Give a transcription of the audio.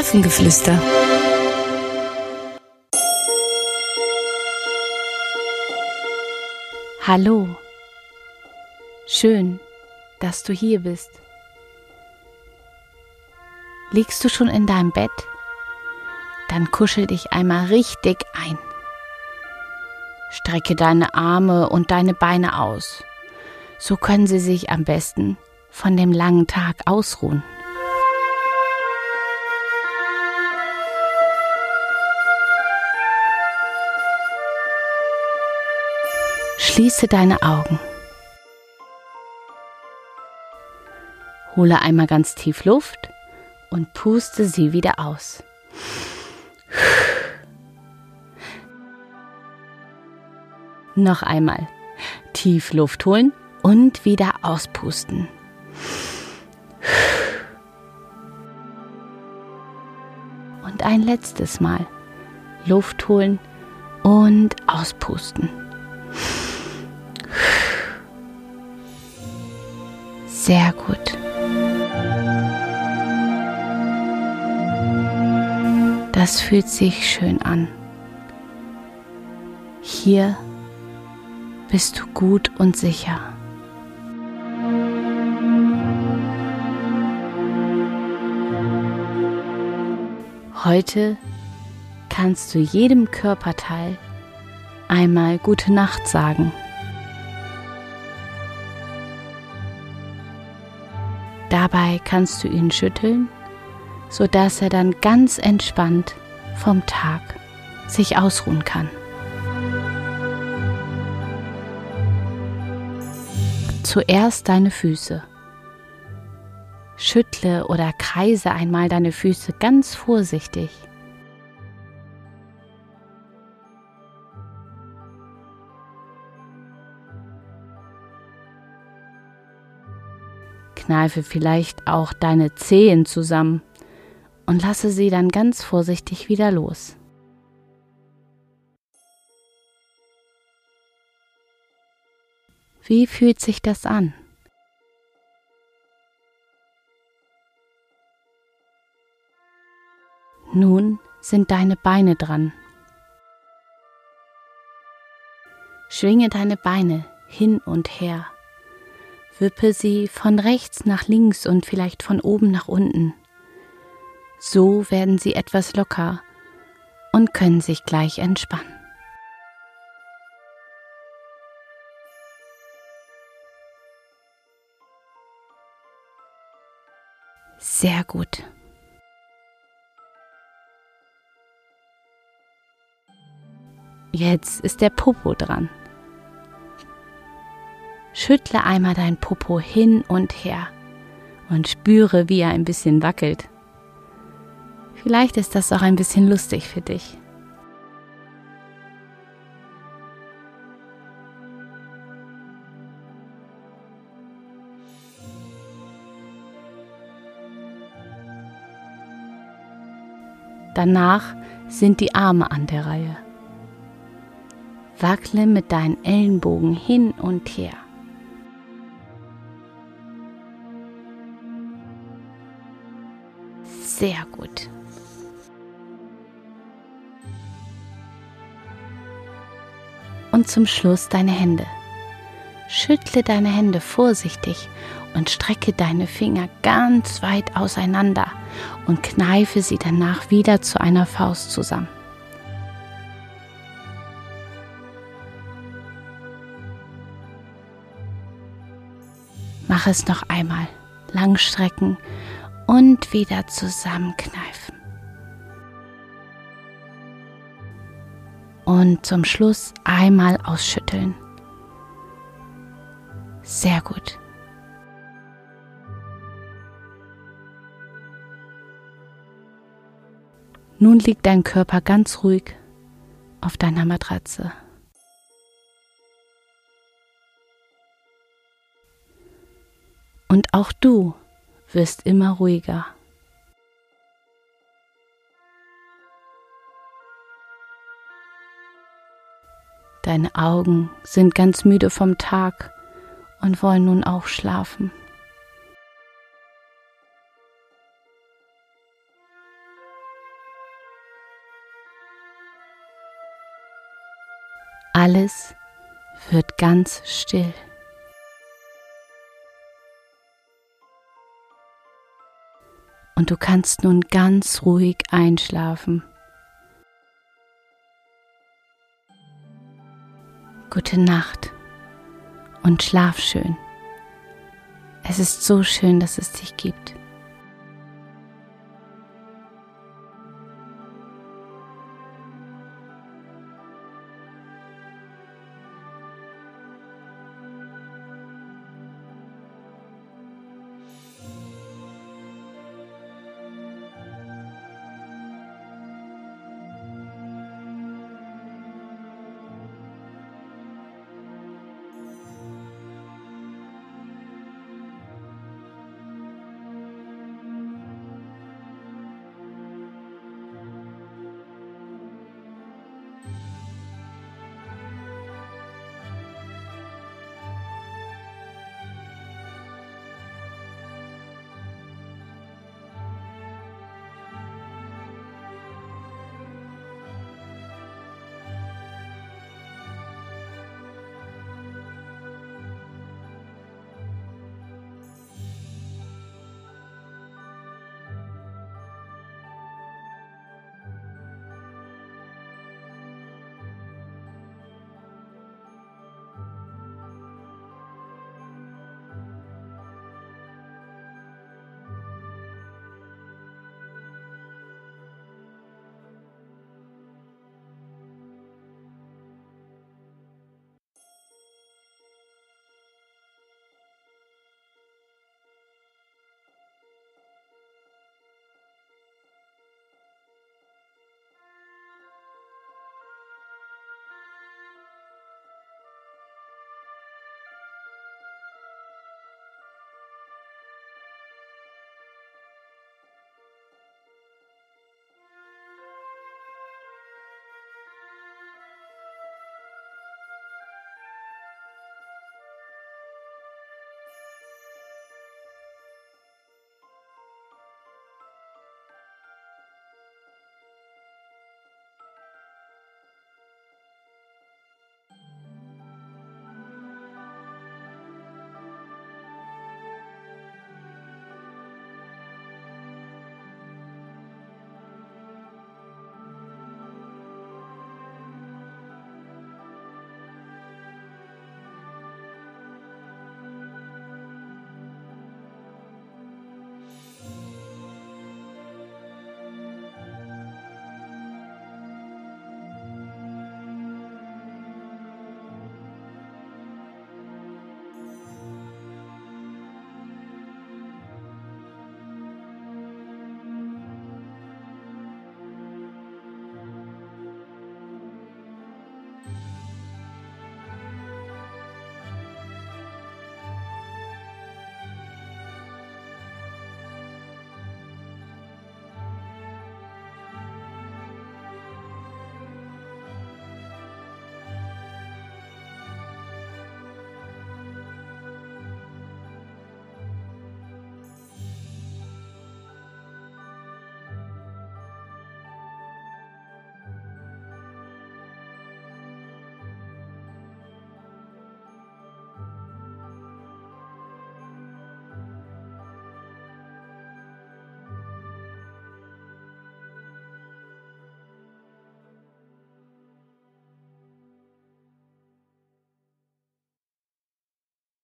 Hafengeflüster. Hallo. Schön, dass du hier bist. Liegst du schon in deinem Bett? Dann kuschel dich einmal richtig ein. Strecke deine Arme und deine Beine aus. So können sie sich am besten von dem langen Tag ausruhen. Schließe deine Augen. Hole einmal ganz tief Luft und puste sie wieder aus. Noch einmal. Tief Luft holen und wieder auspusten. Und ein letztes Mal. Luft holen und auspusten. Sehr gut. Das fühlt sich schön an. Hier bist du gut und sicher. Heute kannst du jedem Körperteil einmal gute Nacht sagen. Dabei kannst du ihn schütteln, sodass er dann ganz entspannt vom Tag sich ausruhen kann. Zuerst deine Füße. Schüttle oder kreise einmal deine Füße ganz vorsichtig. Kneife vielleicht auch deine Zehen zusammen und lasse sie dann ganz vorsichtig wieder los. Wie fühlt sich das an? Nun sind deine Beine dran. Schwinge deine Beine hin und her. Wippe sie von rechts nach links und vielleicht von oben nach unten. So werden sie etwas locker und können sich gleich entspannen. Sehr gut. Jetzt ist der Popo dran. Schüttle einmal dein Popo hin und her und spüre, wie er ein bisschen wackelt. Vielleicht ist das auch ein bisschen lustig für dich. Danach sind die Arme an der Reihe. Wackle mit deinen Ellenbogen hin und her. Sehr gut. Und zum Schluss deine Hände. Schüttle deine Hände vorsichtig und strecke deine Finger ganz weit auseinander und kneife sie danach wieder zu einer Faust zusammen. Mach es noch einmal. Langstrecken und wieder zusammenkneifen. Und zum Schluss einmal ausschütteln. Sehr gut. Nun liegt dein Körper ganz ruhig auf deiner Matratze. Und auch du wirst immer ruhiger. Deine Augen sind ganz müde vom Tag und wollen nun auch schlafen. Alles wird ganz still. Und du kannst nun ganz ruhig einschlafen. Gute Nacht und schlaf schön. Es ist so schön, dass es dich gibt.